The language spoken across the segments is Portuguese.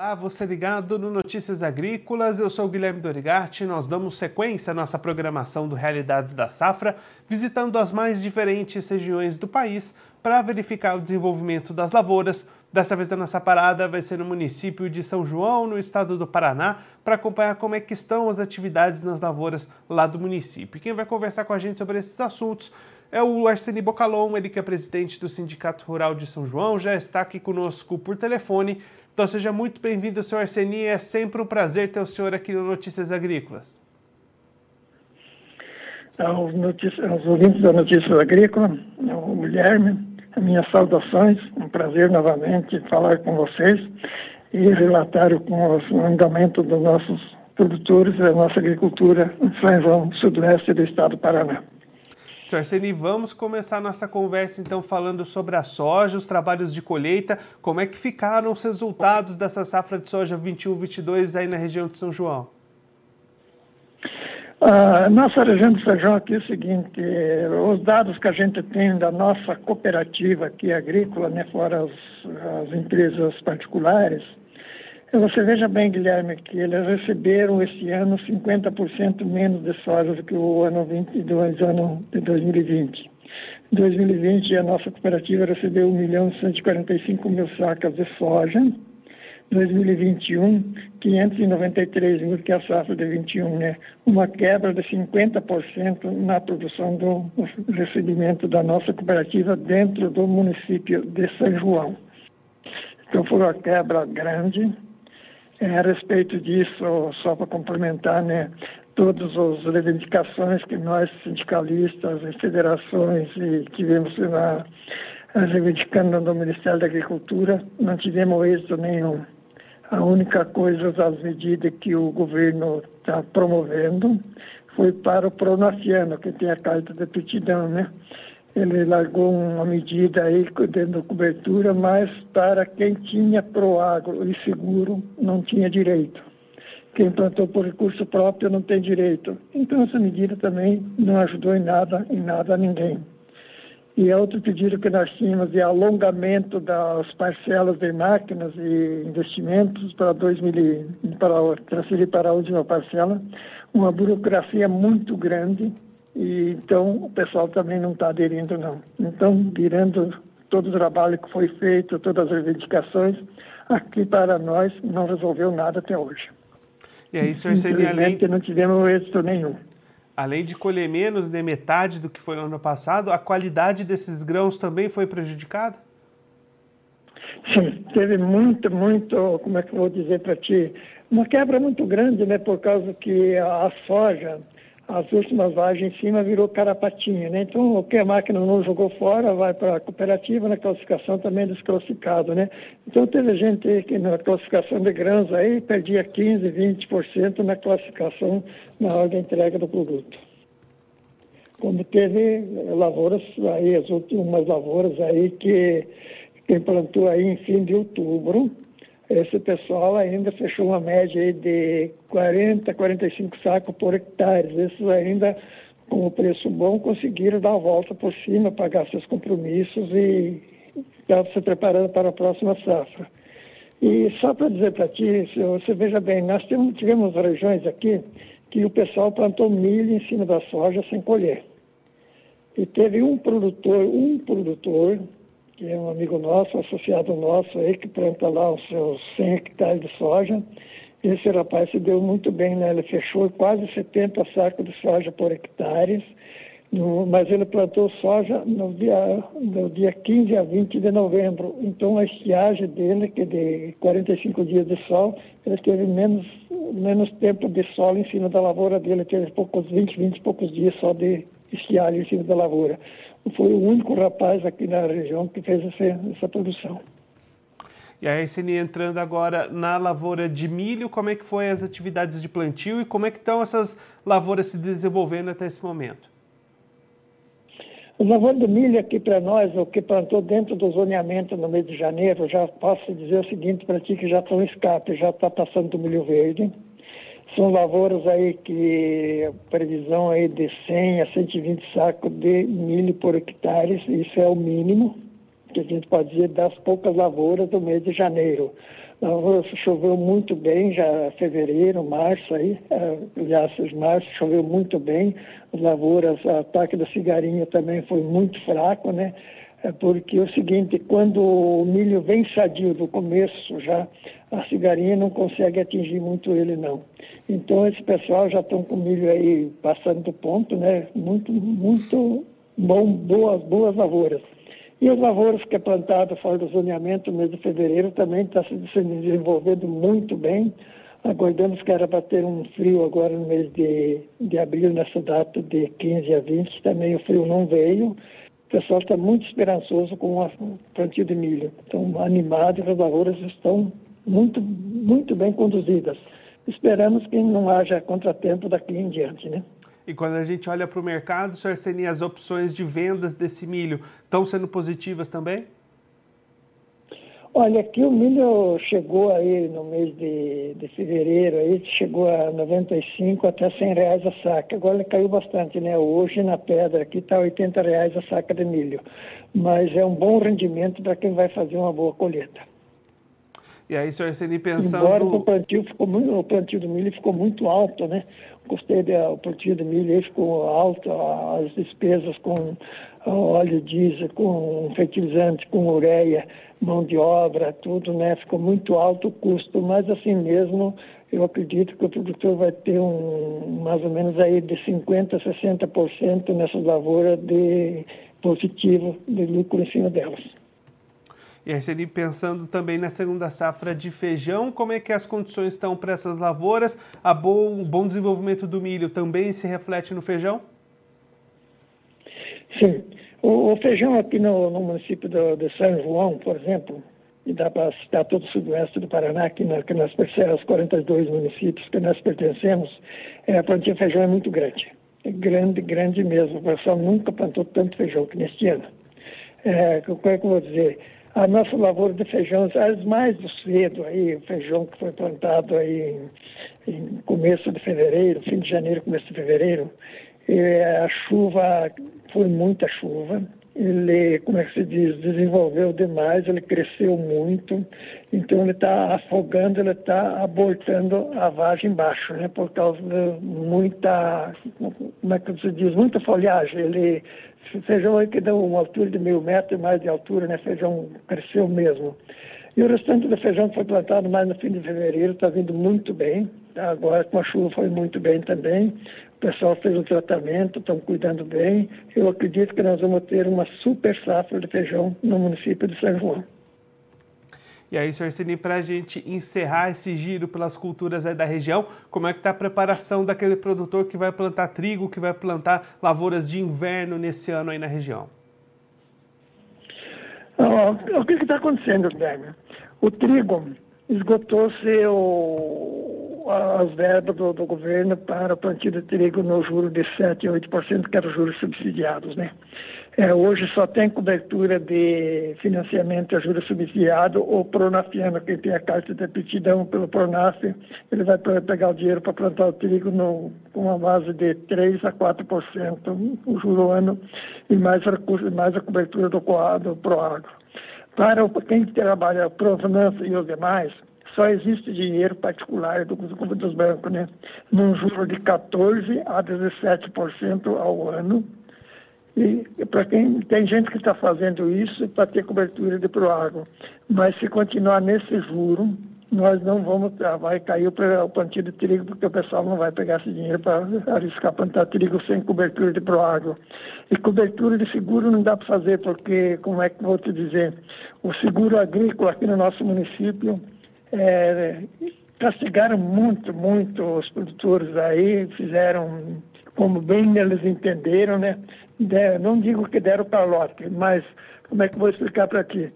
Olá, você ligado no Notícias Agrícolas, eu sou o Guilherme Dorigatti. Nós damos sequência à nossa programação do Realidades da Safra, visitando as mais diferentes regiões do país para verificar o desenvolvimento das lavouras. Dessa vez a nossa parada vai ser no município de São João, no estado do Paraná, para acompanhar como é que estão as atividades nas lavouras lá do município. Quem vai conversar com a gente sobre esses assuntos é o Arseni Bocalon, ele que é presidente do Sindicato Rural de São João, já está aqui conosco por telefone então seja muito bem-vindo, senhor Arseni. É sempre um prazer ter o senhor aqui no Notícias Agrícolas. Aos, notícias, aos ouvintes da Notícias Agrícola, o Guilherme, minhas saudações. Um prazer novamente falar com vocês e relatar com o andamento dos nossos produtores da nossa agricultura em São João, sudoeste do estado do Paraná. Sr. Arseni, vamos começar nossa conversa então falando sobre a soja, os trabalhos de colheita, como é que ficaram os resultados dessa safra de soja 21-22 aí na região de São João? A nossa região de São João aqui é o seguinte, os dados que a gente tem da nossa cooperativa aqui agrícola, né, fora as, as empresas particulares, você veja bem, Guilherme, que eles receberam esse ano 50% menos de soja do que o ano 22, ano de 2020. Em 2020, a nossa cooperativa recebeu 1 milhão e 145 mil sacas de soja. Em 2021, 593 mil, que é a safra de 21, né? Uma quebra de 50% na produção do recebimento da nossa cooperativa dentro do município de São João. Então, foi uma quebra grande a respeito disso, só para complementar, né, todas as reivindicações que nós, sindicalistas e federações, e tivemos lá reivindicando no Ministério da Agricultura, não tivemos êxito nenhum. A única coisa, as medidas que o governo está promovendo, foi para o pronaciano, que tem a carta de aptidão, né? Ele largou uma medida aí dentro da cobertura, mas para quem tinha proagro e seguro não tinha direito. Quem plantou por recurso próprio não tem direito. Então essa medida também não ajudou em nada, em nada a ninguém. E é outro pedido que nós tínhamos de alongamento das parcelas de máquinas e investimentos para 2000, para transferir para a última parcela, uma burocracia muito grande e, então, o pessoal também não está aderindo, não. Então, virando todo o trabalho que foi feito, todas as reivindicações, aqui para nós não resolveu nada até hoje. E aí, senhor seria além... não tivemos êxito nenhum. Além de colher menos de metade do que foi no ano passado, a qualidade desses grãos também foi prejudicada? Sim, teve muito, muito, como é que eu vou dizer para ti, uma quebra muito grande, né, por causa que a soja, as últimas vagens em cima virou carapatinha, né? Então, o que a máquina não jogou fora vai para a cooperativa, na classificação também desclassificado, né? Então, teve gente que na classificação de grãos aí perdia 15, 20% na classificação na hora da entrega do produto. Como teve lavouras aí, as últimas lavouras aí que plantou aí em fim de outubro, esse pessoal ainda fechou uma média de 40, 45 sacos por hectare. Esses ainda, com o preço bom, conseguiram dar a volta por cima, pagar seus compromissos e estavam se preparando para a próxima safra. E só para dizer para ti, você veja bem, nós tivemos, tivemos regiões aqui que o pessoal plantou milho em cima da soja sem colher. E teve um produtor, um produtor que é um amigo nosso, associado nosso aí, que planta lá os seus 100 hectares de soja. Esse rapaz se deu muito bem, né? Ele fechou quase 70 sacos de soja por hectare, no, mas ele plantou soja no dia, no dia 15 a 20 de novembro. Então a estiagem dele, que é de 45 dias de sol, ele teve menos, menos tempo de sol em cima da lavoura dele, teve poucos 20, 20 e poucos dias só de estiagem em cima da lavoura foi o único rapaz aqui na região que fez essa, essa produção. E aí, Sini, entrando agora na lavoura de milho, como é que foi as atividades de plantio e como é que estão essas lavouras se desenvolvendo até esse momento? O lavoura de milho aqui para nós, o que plantou dentro do zoneamento no mês de janeiro, já posso dizer o seguinte para ti, que já estão escape, já está passando do milho verde. São lavouras aí que previsão aí de 100 a 120 sacos de milho por hectare, isso é o mínimo que a gente pode dizer das poucas lavouras do mês de janeiro. lavouras choveu muito bem, já fevereiro, março aí, é, aliás, março choveu muito bem, as lavouras, o ataque da cigarinha também foi muito fraco, né? É porque é o seguinte, quando o milho vem sadio do começo já, a cigarinha não consegue atingir muito ele não. Então esse pessoal já estão com milho aí passando do ponto, né? Muito, muito bom, boas, boas lavouras. E as lavouras que é plantado fora do zoneamento no mês de fevereiro também está se desenvolvendo muito bem. Aguardamos que era para ter um frio agora no mês de, de abril, nessa data de 15 a 20, também o frio não veio. O pessoal está muito esperançoso com o plantio de milho. Estão animados, as lavouras estão muito, muito bem conduzidas. Esperamos que não haja contratempo daqui em diante, né? E quando a gente olha para o mercado, Sr. Arseni, as opções de vendas desse milho estão sendo positivas também? Olha, aqui o milho chegou aí no mês de, de fevereiro, aí chegou a 95 até 100 reais a saca. Agora ele caiu bastante, né? Hoje na pedra aqui está 80 reais a saca de milho. Mas é um bom rendimento para quem vai fazer uma boa colheita. E aí, senhor Arseni, pensando... Embora o plantio, ficou muito, o plantio do milho ficou muito alto, né? Gostei do plantio do milho, aí ficou alto, as despesas com óleo diesel, com fertilizante, com ureia mão de obra, tudo, né? Ficou muito alto o custo, mas assim mesmo eu acredito que o produtor vai ter um mais ou menos aí de 50% a 60% nessa lavoura de positivo de lucro em cima delas. E aí, pensando também na segunda safra de feijão, como é que as condições estão para essas lavouras? A bom, o bom desenvolvimento do milho também se reflete no feijão? Sim. O, o feijão aqui no, no município do, de São João, por exemplo, e dá para citar todo o sudoeste do Paraná, que, na, que os 42 municípios que nós pertencemos, é, a plantia de feijão é muito grande. É grande, grande mesmo. O pessoal nunca plantou tanto feijão que neste ano. É, como é que eu vou dizer? A nossa lavoura de feijão, as mais do cedo aí, o feijão que foi plantado aí em, em começo de fevereiro, fim de janeiro, começo de fevereiro, a chuva foi muita chuva. Ele, como é que se diz, desenvolveu demais, ele cresceu muito, então ele está afogando, ele está abortando a vagem embaixo, né? Por causa de muita, como é que se diz, muita folhagem. Ele, feijão aí que deu uma altura de meio metro e mais de altura, né? Feijão cresceu mesmo. E o restante do feijão que foi plantado mais no fim de fevereiro está vindo muito bem. Agora com a chuva foi muito bem também. O pessoal fez o tratamento, estão cuidando bem. Eu acredito que nós vamos ter uma super safra de feijão no município de São João. E aí, senhor Cini, para a gente encerrar esse giro pelas culturas da região, como é que está a preparação daquele produtor que vai plantar trigo, que vai plantar lavouras de inverno nesse ano aí na região? o que está acontecendo, Guilherme? O trigo esgotou seu as verbas do, do, governo para plantio de trigo no juro de 7% e 8%, que eram juros subsidiados. Né? É, hoje só tem cobertura de financiamento a juros subsidiado ou pronafiano, quem tem a carta de aptidão pelo Pronaf, ele vai pegar o dinheiro para plantar o trigo no, com uma base de 3% a 4% o juro ano e mais, recursos, mais a cobertura do, do Proagro. Para quem trabalha Pronaf e os demais, só existe dinheiro particular do, dos bancos, né? Num juro de 14% a 17% ao ano. E para quem tem gente que está fazendo isso para ter cobertura de proágua. Mas se continuar nesse juro, nós não vamos, vai cair o plantio de trigo, porque o pessoal não vai pegar esse dinheiro para arriscar plantar trigo sem cobertura de proágua. E cobertura de seguro não dá para fazer, porque, como é que vou te dizer, o seguro agrícola aqui no nosso município é, castigaram muito, muito os produtores aí, fizeram como bem eles entenderam, né? De, não digo que deram calote, mas como é que vou explicar para ti?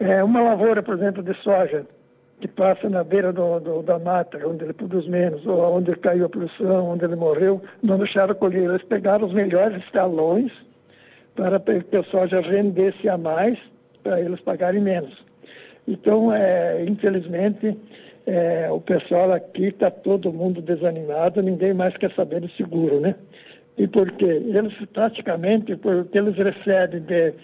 É, uma lavoura, por exemplo, de soja, que passa na beira do, do, da mata, onde ele produz menos, ou onde caiu a produção, onde ele morreu, não deixaram colher. Eles pegaram os melhores talões para que a soja rendesse a mais, para eles pagarem menos. Então, é, infelizmente, é, o pessoal aqui está todo mundo desanimado, ninguém mais quer saber do seguro, né? E por quê? Eles praticamente, porque eles recebem de,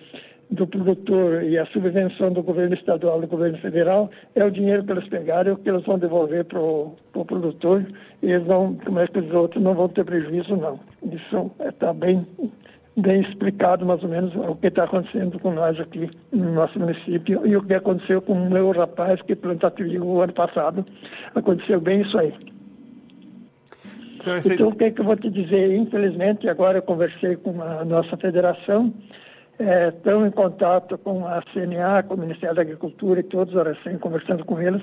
do produtor e a subvenção do governo estadual e do governo federal é o dinheiro que eles pegaram e o que eles vão devolver para o pro produtor e eles não, como é que os outros não vão ter prejuízo não. Isso está bem bem explicado mais ou menos o que está acontecendo com nós aqui no nosso município e o que aconteceu com o meu rapaz que plantou trigo o ano passado. Aconteceu bem isso aí. Então, o que, é que eu vou te dizer? Infelizmente, agora eu conversei com a nossa federação, é, estão em contato com a CNA, com o Ministério da Agricultura e todos, horas assim, conversando com eles,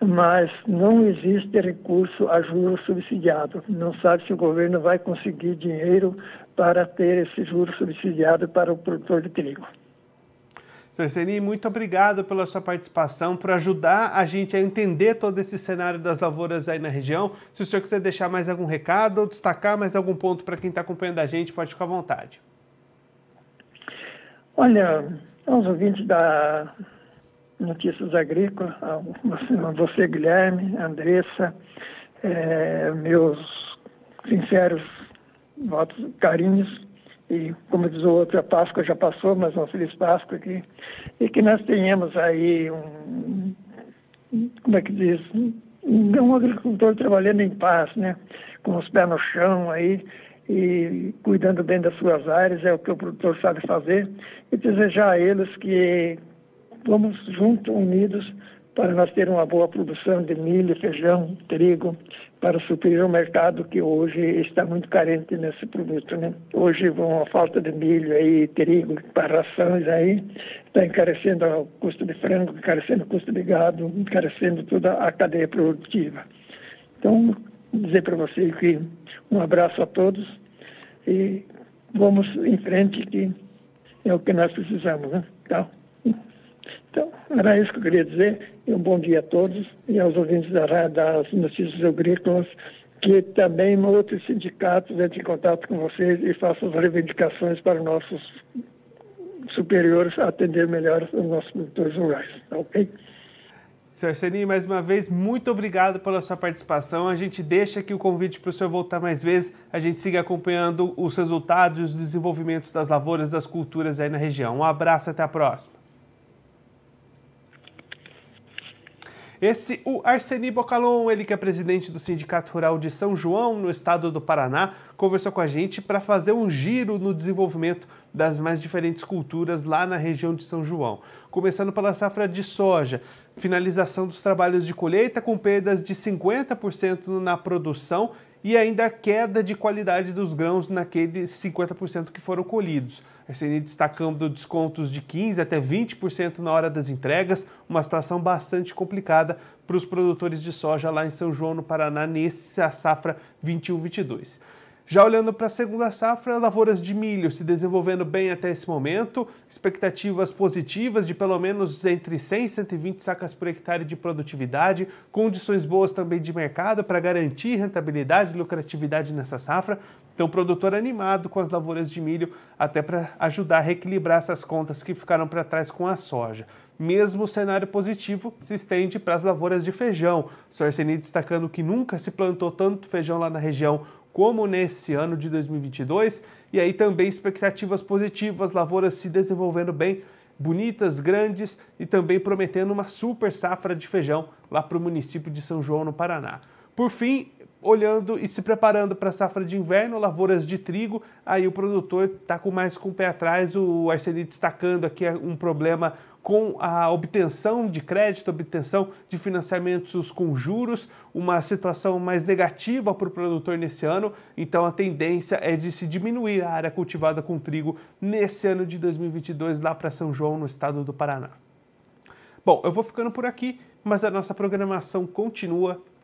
mas não existe recurso a juros subsidiado. Não sabe se o governo vai conseguir dinheiro para ter esse juro subsidiado para o produtor de trigo. Sr. Seni, muito obrigado pela sua participação, por ajudar a gente a entender todo esse cenário das lavouras aí na região. Se o senhor quiser deixar mais algum recado ou destacar mais algum ponto para quem está acompanhando a gente, pode ficar à vontade. Olha, aos ouvintes da Notícias Agrícolas, você, Guilherme, Andressa, é, meus sinceros votos, carinhos, e como diz o outro, a Páscoa já passou, mas uma feliz Páscoa aqui, e que nós tenhamos aí um, como é que diz, um agricultor trabalhando em paz, né, com os pés no chão aí, e cuidando bem das suas áreas, é o que o produtor sabe fazer, e desejar a eles que vamos juntos, unidos, para nós ter uma boa produção de milho, feijão, trigo, para suprir o mercado que hoje está muito carente nesse produto. Né? Hoje, com a falta de milho e trigo para rações aí, está encarecendo o custo de frango, encarecendo o custo de gado, encarecendo toda a cadeia produtiva. Então, dizer para você que um abraço a todos e vamos em frente que é o que nós precisamos, né? Então, então, era isso que eu queria dizer. E um bom dia a todos e aos ouvintes da, das notícias agrícolas, que também outros sindicatos entrem em contato com vocês e façam as reivindicações para nossos superiores atender melhor os nossos produtores rurais. Tá ok? Seni, mais uma vez, muito obrigado pela sua participação. A gente deixa aqui o convite para o senhor voltar mais vezes. A gente siga acompanhando os resultados e os desenvolvimentos das lavouras, das culturas aí na região. Um abraço, até a próxima. Esse, o Arseni Bocalon, ele que é presidente do Sindicato Rural de São João, no estado do Paraná, conversou com a gente para fazer um giro no desenvolvimento das mais diferentes culturas lá na região de São João. Começando pela safra de soja, finalização dos trabalhos de colheita com perdas de 50% na produção e ainda a queda de qualidade dos grãos naqueles 50% que foram colhidos. A CNI destacando descontos de 15% até 20% na hora das entregas, uma situação bastante complicada para os produtores de soja lá em São João, no Paraná, nessa safra 21-22. Já olhando para a segunda safra, lavouras de milho se desenvolvendo bem até esse momento, expectativas positivas de pelo menos entre 100 e 120 sacas por hectare de produtividade, condições boas também de mercado para garantir rentabilidade e lucratividade nessa safra. Então, o produtor animado com as lavouras de milho, até para ajudar a reequilibrar essas contas que ficaram para trás com a soja. Mesmo cenário positivo se estende para as lavouras de feijão. Sorceni destacando que nunca se plantou tanto feijão lá na região como nesse ano de 2022, e aí também expectativas positivas, lavouras se desenvolvendo bem, bonitas, grandes e também prometendo uma super safra de feijão lá para o município de São João, no Paraná. Por fim, olhando e se preparando para a safra de inverno, lavouras de trigo, aí o produtor está com mais com o pé atrás, o Arseni destacando aqui um problema com a obtenção de crédito, obtenção de financiamentos com juros, uma situação mais negativa para o produtor nesse ano, então a tendência é de se diminuir a área cultivada com trigo nesse ano de 2022 lá para São João, no estado do Paraná. Bom, eu vou ficando por aqui, mas a nossa programação continua.